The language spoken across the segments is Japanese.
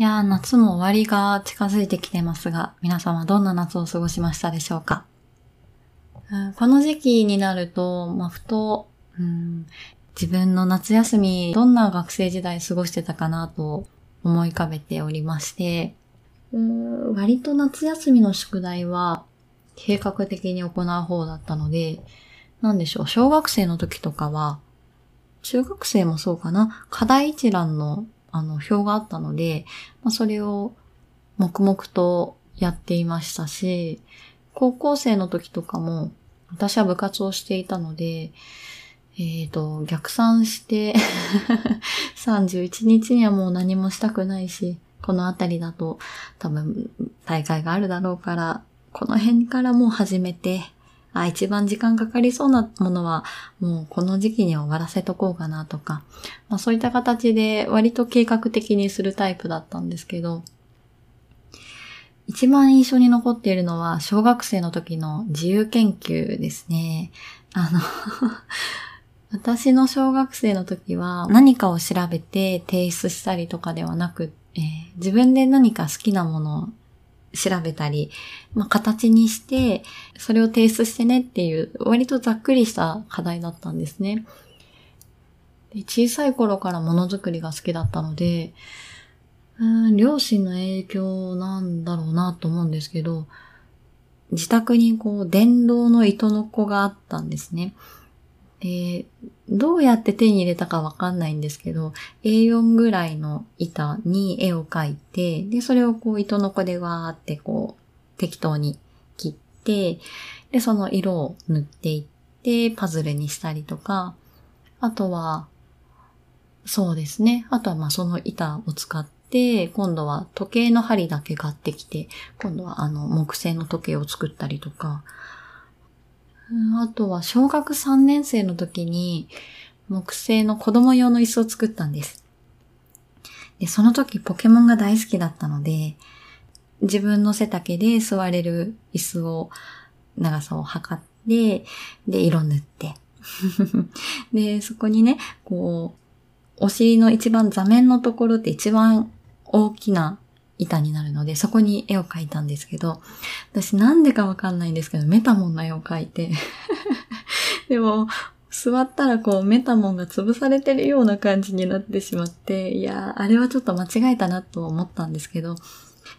いやー、夏も終わりが近づいてきてますが、皆様どんな夏を過ごしましたでしょうか、うん、この時期になると、まあ、ふと、うん、自分の夏休み、どんな学生時代過ごしてたかなと思い浮かべておりまして、うん割と夏休みの宿題は計画的に行う方だったので、なんでしょう、小学生の時とかは、中学生もそうかな、課題一覧のあの、表があったので、まあ、それを黙々とやっていましたし、高校生の時とかも、私は部活をしていたので、えっ、ー、と、逆算して 31日にはもう何もしたくないし、この辺りだと多分大会があるだろうから、この辺からもう始めて、あ、一番時間かかりそうなものは、もうこの時期に終わらせとこうかなとか、まあそういった形で割と計画的にするタイプだったんですけど、一番印象に残っているのは小学生の時の自由研究ですね。あの 私の小学生の時は何かを調べて提出したりとかではなく、えー、自分で何か好きなものを調べたり、まあ、形にして、それを提出してねっていう、割とざっくりした課題だったんですね。で小さい頃からものづくりが好きだったので、うん両親の影響なんだろうなと思うんですけど、自宅にこう、電動の糸の子があったんですね。で、どうやって手に入れたかわかんないんですけど、A4 ぐらいの板に絵を描いて、で、それをこう糸の子でわーってこう、適当に切って、で、その色を塗っていって、パズルにしたりとか、あとは、そうですね。あとはまあその板を使って、今度は時計の針だけ買ってきて、今度はあの木製の時計を作ったりとか、あとは小学3年生の時に木製の子供用の椅子を作ったんです。で、その時ポケモンが大好きだったので、自分の背丈で座れる椅子を、長さを測って、で、色塗って。で、そこにね、こう、お尻の一番座面のところって一番大きな板になるので、そこに絵を描いたんですけど、私なんでかわかんないんですけど、メタモンの絵を描いて、でも、座ったらこうメタモンが潰されてるような感じになってしまって、いやあれはちょっと間違えたなと思ったんですけど、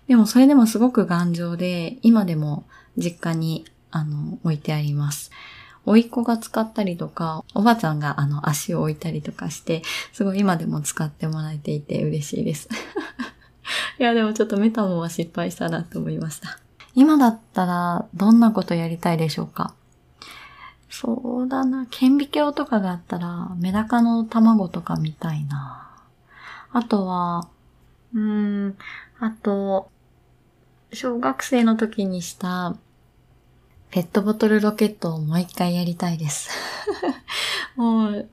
でもそれでもすごく頑丈で、今でも実家にあの置いてあります。甥いっ子が使ったりとか、おばあちゃんがあの足を置いたりとかして、すごい今でも使ってもらえていて嬉しいです。いや、でもちょっとメタモンは失敗したなと思いました。今だったら、どんなことやりたいでしょうか？そうだな。顕微鏡とかがあったら、メダカの卵とか見たいな。あとは、うーん、あと、小学生の時にしたペットボトルロケットをもう一回やりたいです。もう、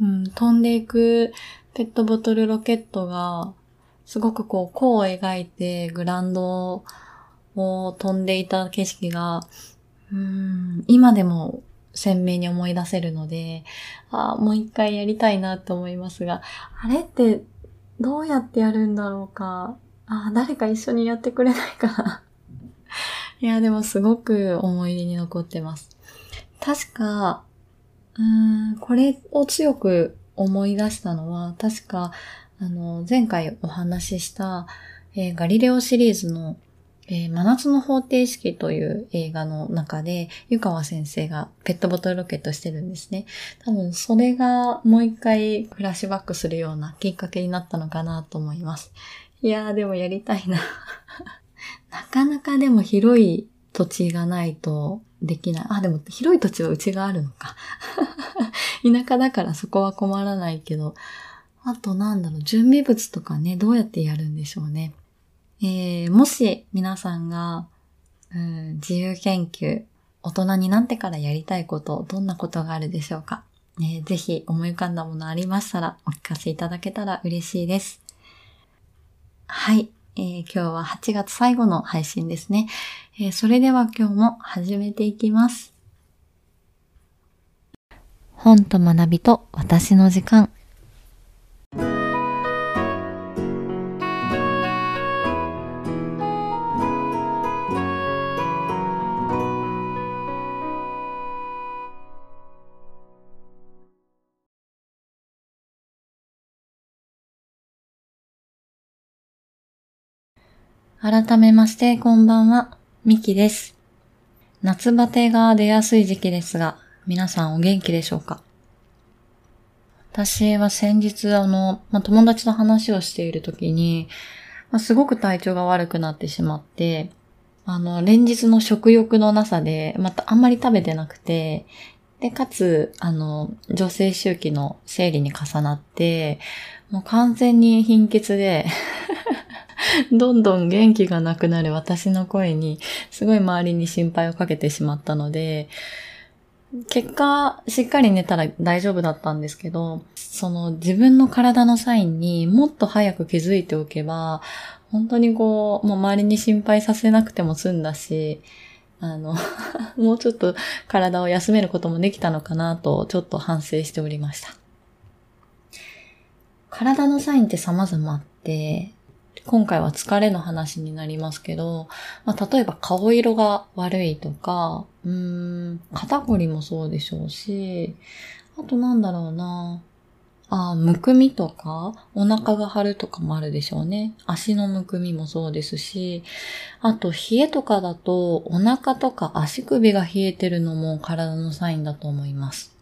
うん、飛んでいくペットボトルロケットがすごくこう、弧を描いてグランドを飛んでいた景色が、うん、今でも鮮明に思い出せるので、あもう一回やりたいなと思いますが、あれってどうやってやるんだろうか。あ誰か一緒にやってくれないかな。いや、でもすごく思い出に残ってます。確か、うん、これを強く思い出したのは、確か、あの、前回お話しした、えー、ガリレオシリーズの、えー、真夏の方程式という映画の中で、湯川先生がペットボトルロケットしてるんですね。多分それがもう一回フラッシュバックするようなきっかけになったのかなと思います。いやーでもやりたいな。なかなかでも広い土地がないとできない。あ、でも広い土地はうちがあるのか。田舎だからそこは困らないけど、あとなんだろう、準備物とかね、どうやってやるんでしょうね。えー、もし皆さんが、うん、自由研究、大人になってからやりたいこと、どんなことがあるでしょうか。えー、ぜひ思い浮かんだものありましたらお聞かせいただけたら嬉しいです。はい。えー、今日は8月最後の配信ですね、えー、それでは今日も始めていきます。本と学びと私の時間。改めましてこんばんは、ミキです。夏バテが出やすい時期ですが、皆さんお元気でしょうか？私は先日あの、まあ、友達と話をしている時に、まあ、すごく体調が悪くなってしまって、あの、連日の食欲のなさで、またあんまり食べてなくて、で、かつ、あの、女性周期の生理に重なって、もう完全に貧血で どんどん元気がなくなる私の声に、すごい周りに心配をかけてしまったので、結果、しっかり寝たら大丈夫だったんですけど、その自分の体のサインにもっと早く気づいておけば、本当にこう、もう周りに心配させなくても済んだし、あの もうちょっと体を休めることもできたのかなと、ちょっと反省しておりました。体のサインって様々あって、今回は疲れの話になりますけど、まあ、例えば顔色が悪いとか、うーん、肩こりもそうでしょうし、あとなんだろうな。あむくみとか、お腹が張るとかもあるでしょうね。足のむくみもそうですし、あと冷えとかだと、お腹とか足首が冷えてるのも体のサインだと思います。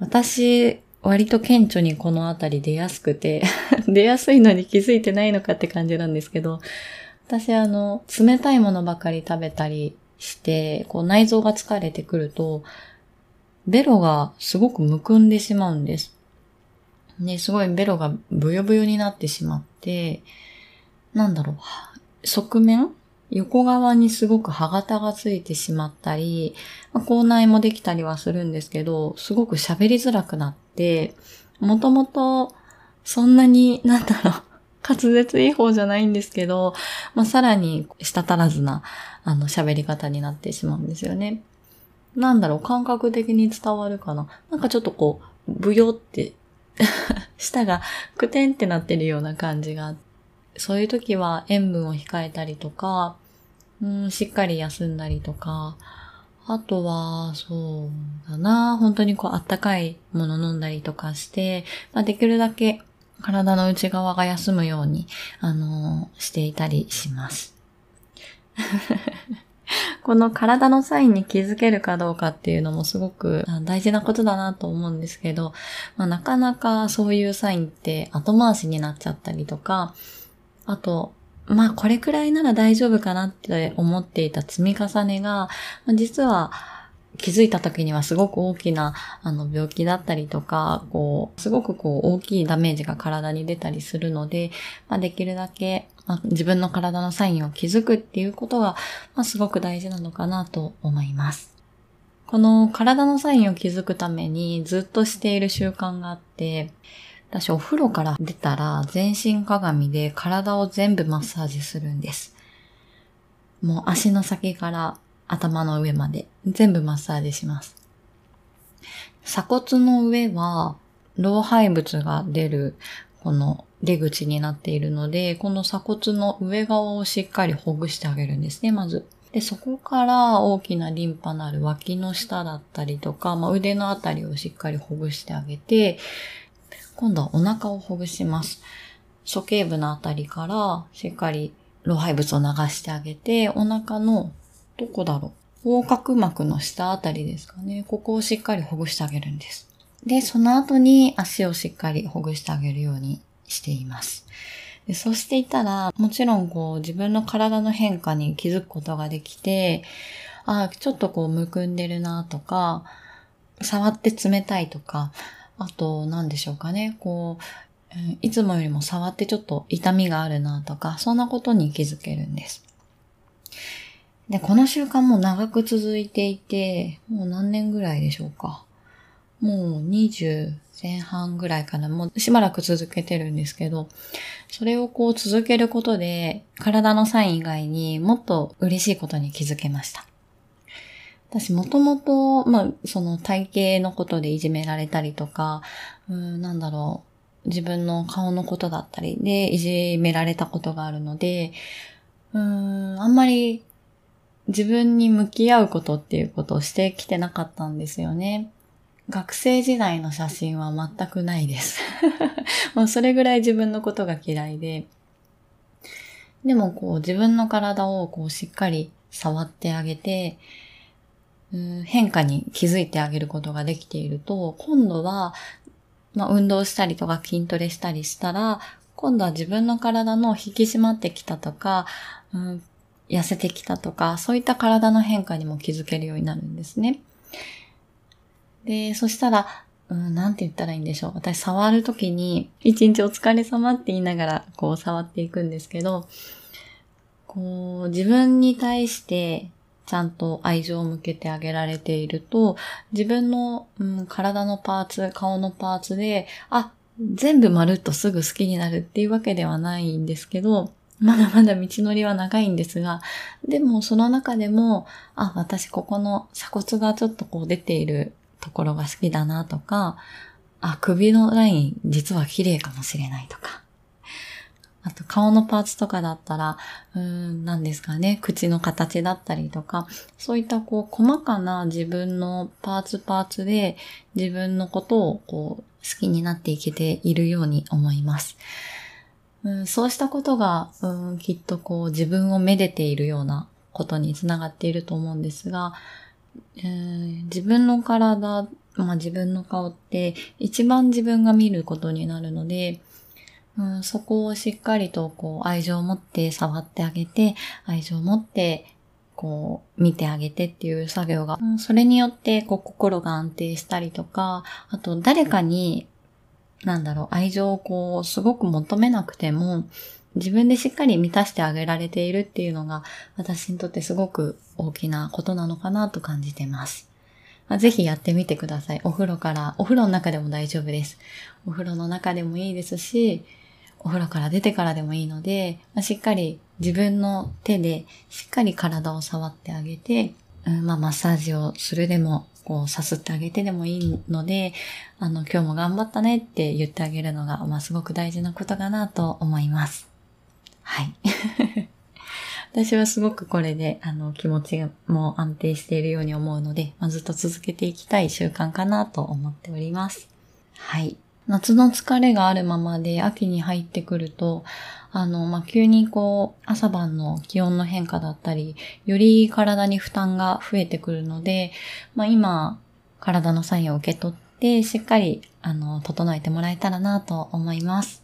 私、割と顕著にこのあたり出やすくて 出やすいのに気づいてないのかって感じなんですけど、私あの、冷たいものばかり食べたりして、こう内臓が疲れてくると、ベロがすごくむくんでしまうんです。ね、すごいベロがブヨブヨになってしまって、なんだろう、側面横側にすごく歯型がついてしまったり、まあ、口内もできたりはするんですけど、すごく喋りづらくなって、もともとそんなに、なんだろう、滑舌いい方じゃないんですけど、まあ、さらに舌足らずな、あの、喋り方になってしまうんですよね。なんだろう、感覚的に伝わるかな。なんかちょっとこう、ブヨって 舌がくてんってなってるような感じがあって、そういう時は塩分を控えたりとか、うん、しっかり休んだりとか、あとは、そうだな、本当にこう、あったかいもの飲んだりとかして、まあ、できるだけ体の内側が休むように、あのしていたりします。この体のサインに気づけるかどうかっていうのもすごく大事なことだなと思うんですけど、まあ、なかなかそういうサインって後回しになっちゃったりとか、あと、まあこれくらいなら大丈夫かなって思っていた積み重ねが、実は気づいた時にはすごく大きなあの病気だったりとか、こう、すごくこう大きいダメージが体に出たりするので、まあ、できるだけ、まあ、自分の体のサインを気づくっていうことが、まあ、すごく大事なのかなと思います。この体のサインを気づくためにずっとしている習慣があって、私お風呂から出たら全身鏡で体を全部マッサージするんです。もう足の先から頭の上まで全部マッサージします。鎖骨の上は老廃物が出るこの出口になっているので、この鎖骨の上側をしっかりほぐしてあげるんですね、まず。で、そこから大きなリンパのある脇の下だったりとか、まあ、腕のあたりをしっかりほぐしてあげて、今度はお腹をほぐします。鼠径部のあたりからしっかり老廃物を流してあげて、お腹のどこだろう横隔膜の下あたりですかね。ここをしっかりほぐしてあげるんです。で、その後に足をしっかりほぐしてあげるようにしています。でそうしていたら、もちろんこう自分の体の変化に気づくことができて、ああ、ちょっとこうむくんでるなとか、触って冷たいとか、あと、何でしょうかね、こう、いつもよりも触ってちょっと痛みがあるなとか、そんなことに気づけるんです。で、この習慣も長く続いていて、もう何年ぐらいでしょうか。もう20前半ぐらいかな。もうしばらく続けてるんですけど、それをこう続けることで、体のサイン以外にもっと嬉しいことに気づけました。私もともと、まあ、その体型のことでいじめられたりとか、うん、なんだろう、自分の顔のことだったりでいじめられたことがあるので、うん、あんまり自分に向き合うことっていうことをしてきてなかったんですよね。学生時代の写真は全くないです。もうそれぐらい自分のことが嫌いで。でもこう自分の体をこうしっかり触ってあげて、変化に気づいてあげることができていると、今度は、まあ、運動したりとか筋トレしたりしたら、今度は自分の体の引き締まってきたとか、うん、痩せてきたとか、そういった体の変化にも気づけるようになるんですね。で、そしたら、うん、なんて言ったらいいんでしょう。私触るときに、一日お疲れ様って言いながら、こう触っていくんですけど、こう、自分に対してちゃんと愛情を向けてあげられていると、自分の、うん、体のパーツ、顔のパーツで、あ、全部まるっとすぐ好きになるっていうわけではないんですけど、まだまだ道のりは長いんですが、でもその中でも、あ、私ここの鎖骨がちょっとこう出ているところが好きだなとか、あ、首のライン実は綺麗かもしれないとか、あと顔のパーツとかだったら、うーん、何ですかね、口の形だったりとか、そういったこう細かな自分のパーツパーツで自分のことをこう好きになっていけているように思います。うん、そうしたことが、うん、きっとこう自分をめでているようなことにつながっていると思うんですが、えー、自分の体、まあ自分の顔って一番自分が見ることになるので、うん、そこをしっかりとこう愛情を持って触ってあげて、愛情を持ってこう見てあげてっていう作業が、うん、それによってこう心が安定したりとか、あと誰かに、なんだろう、愛情をこうすごく求めなくても、自分でしっかり満たしてあげられているっていうのが私にとってすごく大きなことなのかなと感じてます。ぜひやってみてください。お風呂から、お風呂の中でも大丈夫です。お風呂の中でもいいですし、お風呂から出てからでもいいので、まあ、しっかり自分の手でしっかり体を触ってあげて、うん、まあマッサージをするでも、こうさすってあげてでもいいので、あの今日も頑張ったねって言ってあげるのが、まあすごく大事なことかなと思います。はい。私はすごくこれで、あの、気持ちも安定しているように思うので、まあ、ずっと続けていきたい習慣かなと思っております。はい。夏の疲れがあるままで秋に入ってくると、あの、まあ、急にこう、朝晩の気温の変化だったり、より体に負担が増えてくるので、まあ、今、体のサインを受け取って、しっかり、あの、整えてもらえたらなと思います。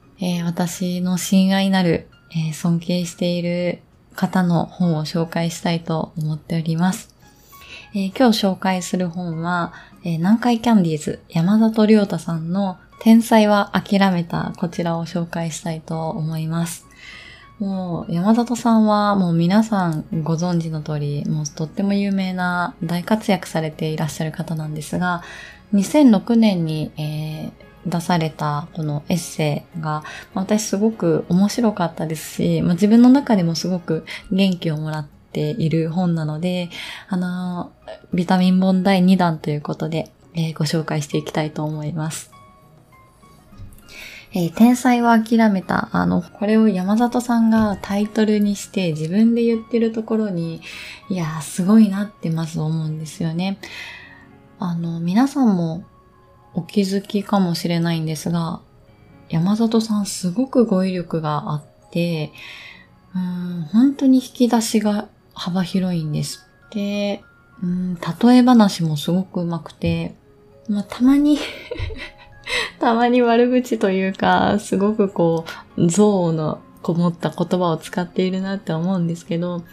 えー、私の親愛なる、えー、尊敬している方の本を紹介したいと思っております。えー、今日紹介する本は、え南海キャンディーズ山里亮太さんの天才は諦めたこちらを紹介したいと思います。もう山里さんはもう皆さんご存知の通り、もうとっても有名な大活躍されていらっしゃる方なんですが、2006年に、えー出されたこのエッセイが、私すごく面白かったですし、まあ、自分の中でもすごく元気をもらっている本なので、あの、ビタミン本第2弾ということで、えー、ご紹介していきたいと思います。えー、天才は諦めた。あの、これを山里さんがタイトルにして自分で言ってるところに、いやー、すごいなってまず思うんですよね。あの、皆さんもお気づきかもしれないんですが、山里さんすごく語彙力があって、うん本当に引き出しが幅広いんです。で、うん例え話もすごく上手くて、まあ、たまに たまに悪口というか、すごくこう、憎悪のこもった言葉を使っているなって思うんですけど、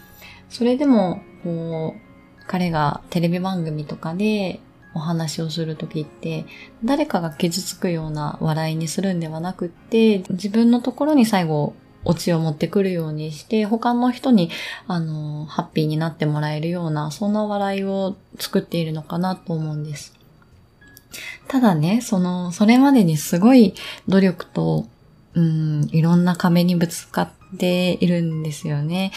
それでも、こう、彼がテレビ番組とかでお話をするときって、誰かが傷つくような笑いにするんではなくって、自分のところに最後、オチを持ってくるようにして、他の人に、あの、ハッピーになってもらえるような、そんな笑いを作っているのかなと思うんです。ただね、その、それまでにすごい努力と、うん、いろんな壁にぶつかっているんですよね。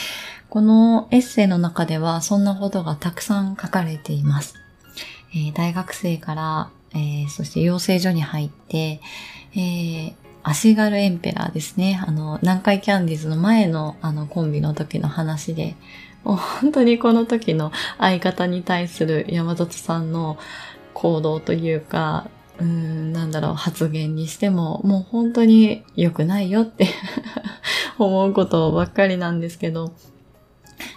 このエッセイの中ではそんなことがたくさん書かれています。えー、大学生から、えー、そして養成所に入って、えー、足軽エンペラーですね。あの、南海キャンディーズの前のあのコンビの時の話で、もう本当にこの時の相方に対する山里さんの行動というか、うん、なんだろう、発言にしても、もう本当に良くないよって 思うことばっかりなんですけど、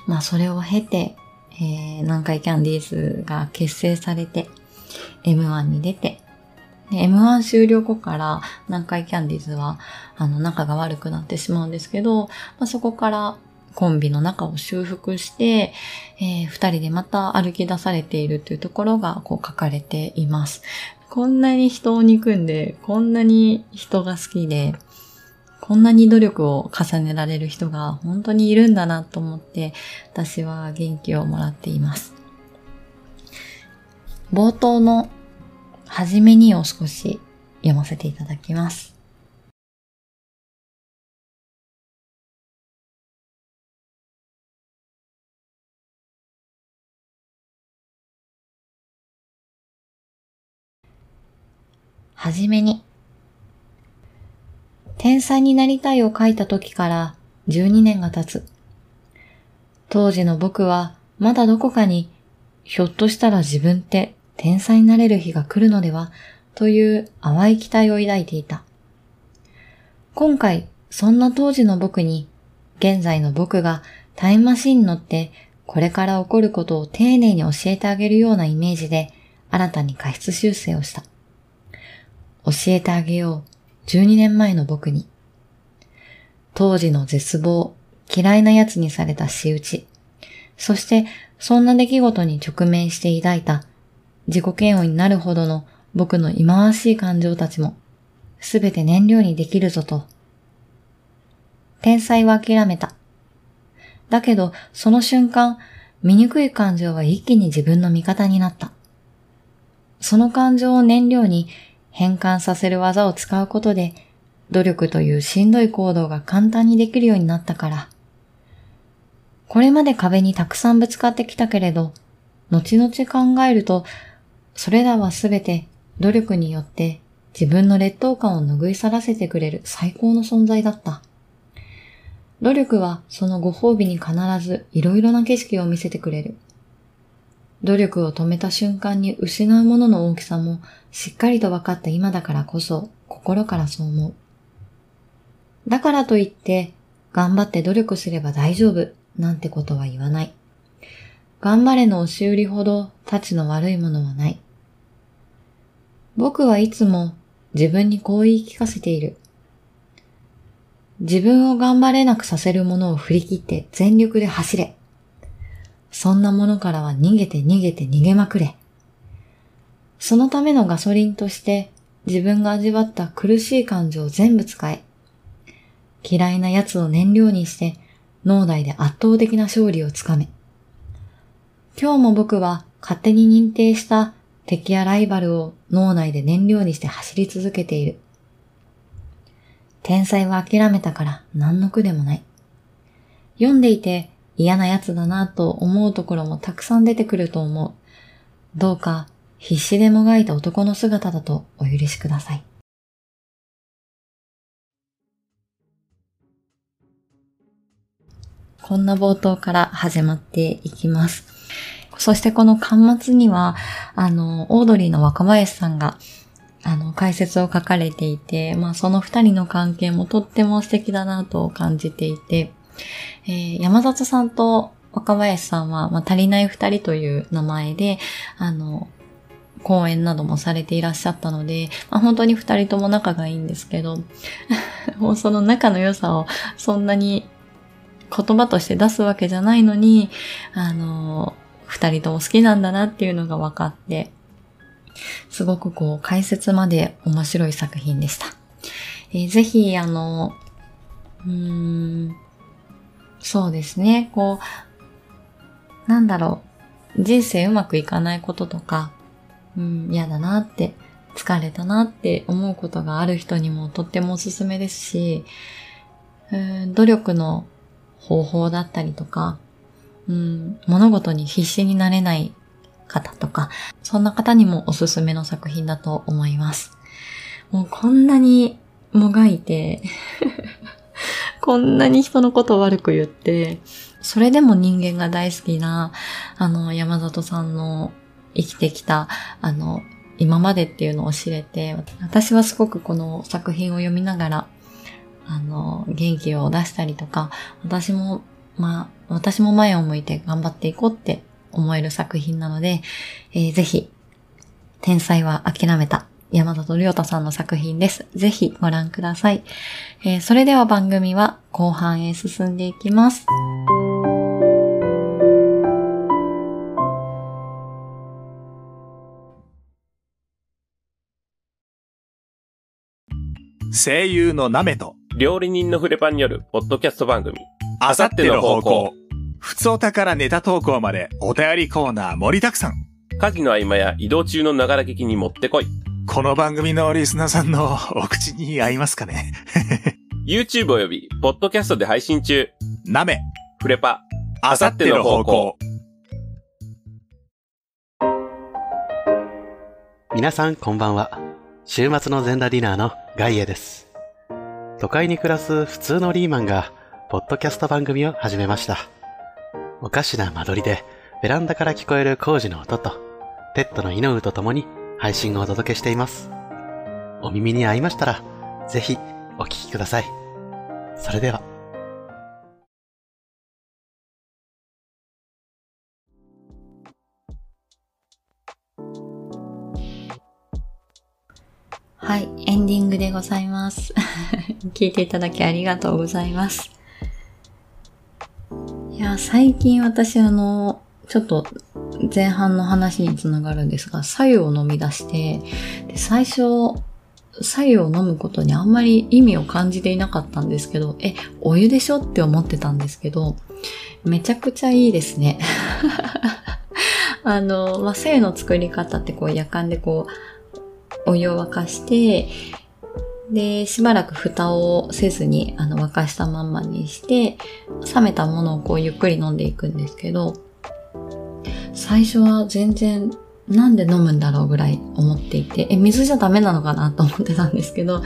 まあそれを経て、えー、南海キャンディーズが結成されて、M1 に出て、M1 終了後から南海キャンディーズは、あの、仲が悪くなってしまうんですけど、まあ、そこからコンビの仲を修復して、えー、二人でまた歩き出されているというところがこう書かれています。こんなに人を憎んで、こんなに人が好きで、こんなに努力を重ねられる人が本当にいるんだなと思って、私は元気をもらっています。冒頭のはじめにを少し読ませていただきます。はじめに。天才になりたいを書いた時から12年が経つ。当時の僕はまだどこかにひょっとしたら自分って天才になれる日が来るのではという淡い期待を抱いていた。今回、そんな当時の僕に、現在の僕がタイムマシンに乗ってこれから起こることを丁寧に教えてあげるようなイメージで新たに過失修正をした。教えてあげよう。12年前の僕に。当時の絶望、嫌いな奴にされた仕打ち。そしてそんな出来事に直面して抱いた自己嫌悪になるほどの僕の忌まわしい感情たちも、すべて燃料にできるぞと。天才は諦めた。だけど、その瞬間、醜い感情は一気に自分の味方になった。その感情を燃料に変換させる技を使うことで、努力というしんどい行動が簡単にできるようになったから。これまで壁にたくさんぶつかってきたけれど、後々考えるとそれらはすべて努力によって自分の劣等感を拭い去らせてくれる最高の存在だった。努力はそのご褒美に必ずいろいろな景色を見せてくれる。努力を止めた瞬間に失うものの大きさもしっかりと分かった今だからこそ心からそう思う。だからといって頑張って努力すれば大丈夫なんてことは言わない。頑張れの押し売りほど立ちの悪いものはない。僕はいつも自分にこう言い聞かせている。自分を頑張れなくさせるものを振り切って全力で走れ。そんなものからは逃げて逃げて逃げまくれ。そのためのガソリンとして自分が味わった苦しい感情を全部使え。嫌いな奴を燃料にして脳内で圧倒的な勝利をつかめ。今日も僕は勝手に認定した敵やライバルを脳内で燃料にして走り続けている。天才は諦めたから何の苦でもない。読んでいて嫌な奴だなと思うところもたくさん出てくると思う。どうか必死でもがいた男の姿だとお許しください。こんな冒頭から始まっていきます。そしてこの端末には、あの、オードリーの若林さんが、あの、解説を書かれていて、まあその二人の関係もとっても素敵だなと感じていて、えー、山里さんと若林さんは、まあ、足りない二人という名前で、あの、講演などもされていらっしゃったので、まあ、本当に二人とも仲がいいんですけど、もうその仲の良さをそんなに言葉として出すわけじゃないのに、あの、二人とも好きなんだなっていうのが分かって、すごくこう解説まで面白い作品でした。えー、ぜひ、あの、うーん、そうですね、こう、なんだろう、人生うまくいかないこととか、うん、嫌だなって疲れたなって思うことがある人にもとってもおすすめですし、うん努力の方法だったりとか、うん、物事に必死になれない方とか、そんな方にもおすすめの作品だと思います。もうこんなにもがいて こんなに人のこと悪く言って、それでも人間が大好きな、あの、山里さんの生きてきた、あの、今までっていうのを知れて、私はすごくこの作品を読みながら、あの、元気を出したりとか、私も、まあ、私も前を向いて頑張っていこうって思える作品なので、えー、ぜひ、天才は諦めた山里亮太さんの作品です。ぜひご覧ください。えー、それでは番組は後半へ進んでいきます。声優のナメと料理人のフレパンによるポッドキャスト番組。あさっての方向。ふつおたからネタ投稿までお便りコーナー盛りだくさん。家事の合間や移動中のながら聞きにもってこい。この番組のリスナーさんのお口に合いますかね？YouTube および、ポッドキャストで配信中。なめ、フレパ、あさっての方向。皆さんこんばんは。週末の全裸ディナーのガイエです。都会に暮らす普通のリーマンが、ポッドキャスト番組を始めました。おかしな間取りで、ベランダから聞こえる工事の音と、ペットのイノウと共に配信をお届けしています。お耳に合いましたら、ぜひお聴きください。それでは。はい、エンディングでございます。聞いていただきありがとうございます。いや、最近私あの、ちょっと前半の話につながるんですが、左右を飲み出して、で最初、左右を飲むことにあんまり意味を感じていなかったんですけど、え、お湯でしょって思ってたんですけど、めちゃくちゃいいですね。あの、まあ、左右の作り方ってこう夜間でこう、お湯を沸かして、で、しばらく蓋をせずに、あの、沸かしたまんまにして、冷めたものをこうゆっくり飲んでいくんですけど、最初は全然なんで飲むんだろうぐらい思っていて、え、水じゃダメなのかなと思ってたんですけど、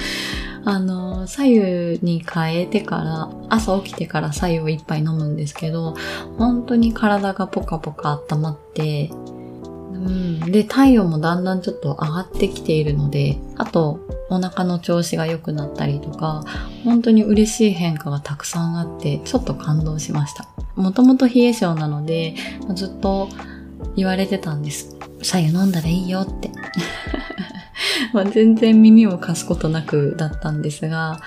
あの、左右に変えてから、朝起きてから左右を一杯飲むんですけど、本当に体がポカポカ温まって、うん、で、体温もだんだんちょっと上がってきているので、あと、お腹の調子が良くなったりとか、本当に嬉しい変化がたくさんあって、ちょっと感動しました。もともと冷え性なので、ずっと言われてたんです。左右飲んだらいいよって。ま全然耳を貸すことなくだったんですが、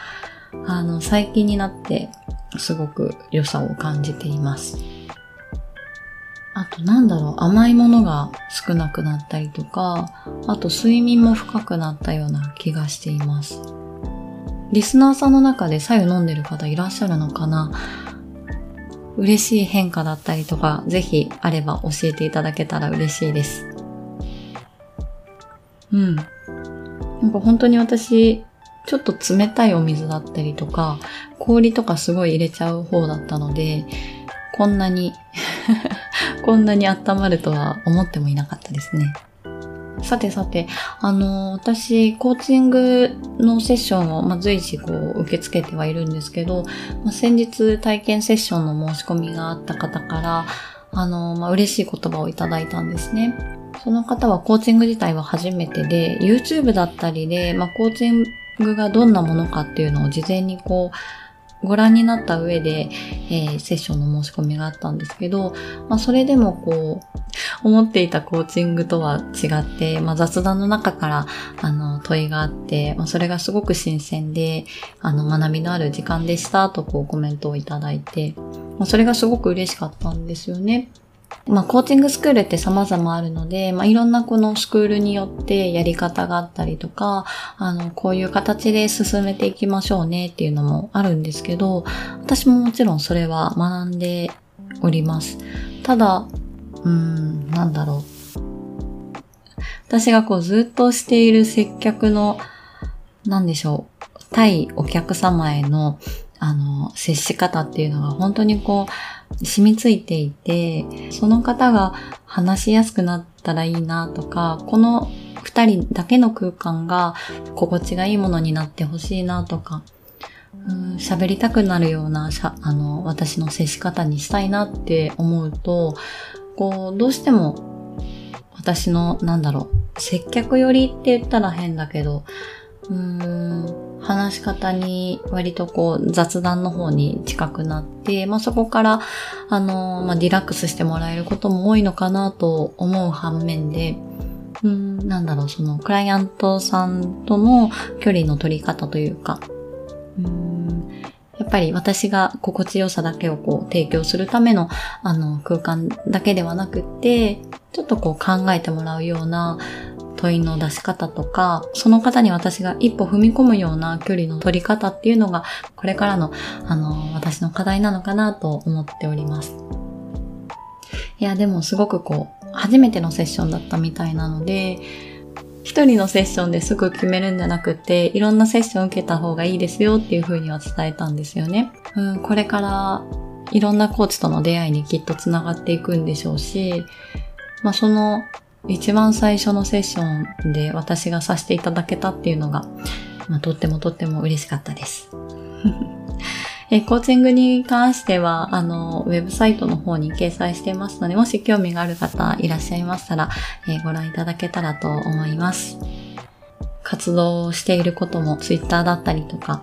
あの、最近になってすごく良さを感じています。あとなんだろう、甘いものが少なくなったりとか、あと睡眠も深くなったような気がしています。リスナーさんの中で左右飲んでる方いらっしゃるのかな？嬉しい変化だったりとか、ぜひあれば教えていただけたら嬉しいです。うん。なんか本当に私、ちょっと冷たいお水だったりとか、氷とかすごい入れちゃう方だったので、こんなに こんなに温まるとは思ってもいなかったですね。さてさて、あの、私、コーチングのセッションを、まあ、随時こう、受け付けてはいるんですけど、まあ、先日体験セッションの申し込みがあった方から、あの、まあ、嬉しい言葉をいただいたんですね。その方はコーチング自体は初めてで、YouTube だったりで、まあ、コーチングがどんなものかっていうのを事前にこう、ご覧になった上で、えー、セッションの申し込みがあったんですけど、まあ、それでもこう、思っていたコーチングとは違って、まあ、雑談の中からあの問いがあって、まあ、それがすごく新鮮で、あの学びのある時間でしたとこうコメントをいただいて、まあ、それがすごく嬉しかったんですよね。まあ、コーチングスクールって様々あるので、まあ、いろんなこのスクールによってやり方があったりとか、あの、こういう形で進めていきましょうねっていうのもあるんですけど、私ももちろんそれは学んでおります。ただ、うーん、なんだろう。私がこうずっとしている接客の、なんでしょう、対お客様への、あの、接し方っていうのが本当にこう、染みついていて、その方が話しやすくなったらいいなとか、この二人だけの空間が心地がいいものになってほしいなとか、喋りたくなるようなあの、私の接し方にしたいなって思うと、こう、どうしても私の、なんだろう、接客寄りって言ったら変だけど、話し方に割とこう雑談の方に近くなって、まあそこから、あの、まあリラックスしてもらえることも多いのかなと思う反面で、うん、なんだろう、そのクライアントさんとの距離の取り方というか、うんやっぱり私が心地よさだけをこう提供するためのあの空間だけではなくて、ちょっとこう考えてもらうような問いの出し方とか、その方に私が一歩踏み込むような距離の取り方っていうのが、これからの、あの、私の課題なのかなと思っております。いや、でもすごくこう、初めてのセッションだったみたいなので、一人のセッションですぐ決めるんじゃなくて、いろんなセッション受けた方がいいですよっていう風には伝えたんですよね。うん、これからいろんなコーチとの出会いにきっと繋がっていくんでしょうし、まあその一番最初のセッションで私がさせていただけたっていうのが、まあ、とってもとっても嬉しかったです。えコーチングに関しては、あの、ウェブサイトの方に掲載していますので、もし興味がある方いらっしゃいましたら、え、ご覧いただけたらと思います。活動していることも Twitter だったりとか、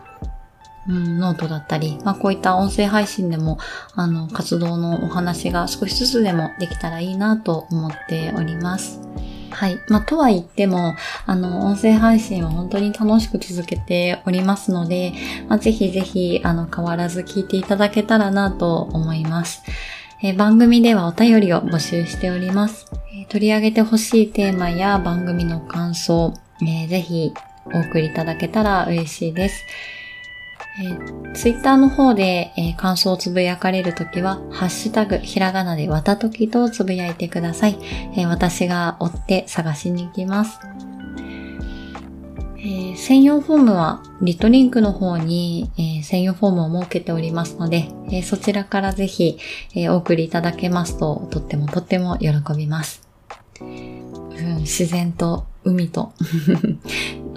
うん、ノートだったり、まあ、こういった音声配信でも、あの、活動のお話が少しずつでもできたらいいなと思っております。はい。まあ、とは言っても、あの、音声配信は本当に楽しく続けておりますので、まあ、ぜひぜひ、あの、変わらず聞いていただけたらなと思います。え番組ではお便りを募集しております。え取り上げてほしいテーマや番組の感想、えー、ぜひお送りいただけたら嬉しいです。えー、ツイッターの方で、えー、感想をつぶやかれるときは、ハッシュタグ、ひらがなでわたときとつぶやいてください。えー、私が追って探しに行きます。えー、専用フォームは、リトリンクの方に、えー、専用フォームを設けておりますので、えー、そちらからぜひ、えお送りいただけますと、とってもとっても喜びます。うん、自然と海と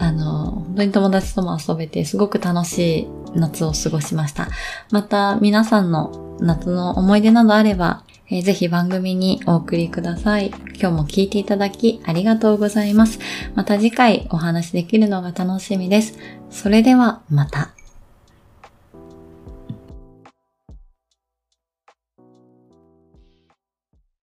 あの、本当に友達とも遊べて、すごく楽しい夏を過ごしました。また、皆さんの夏の思い出などあれば、えー、ぜひ番組にお送りください。今日も聞いていただきありがとうございます。また次回お話できるのが楽しみです。それではまた。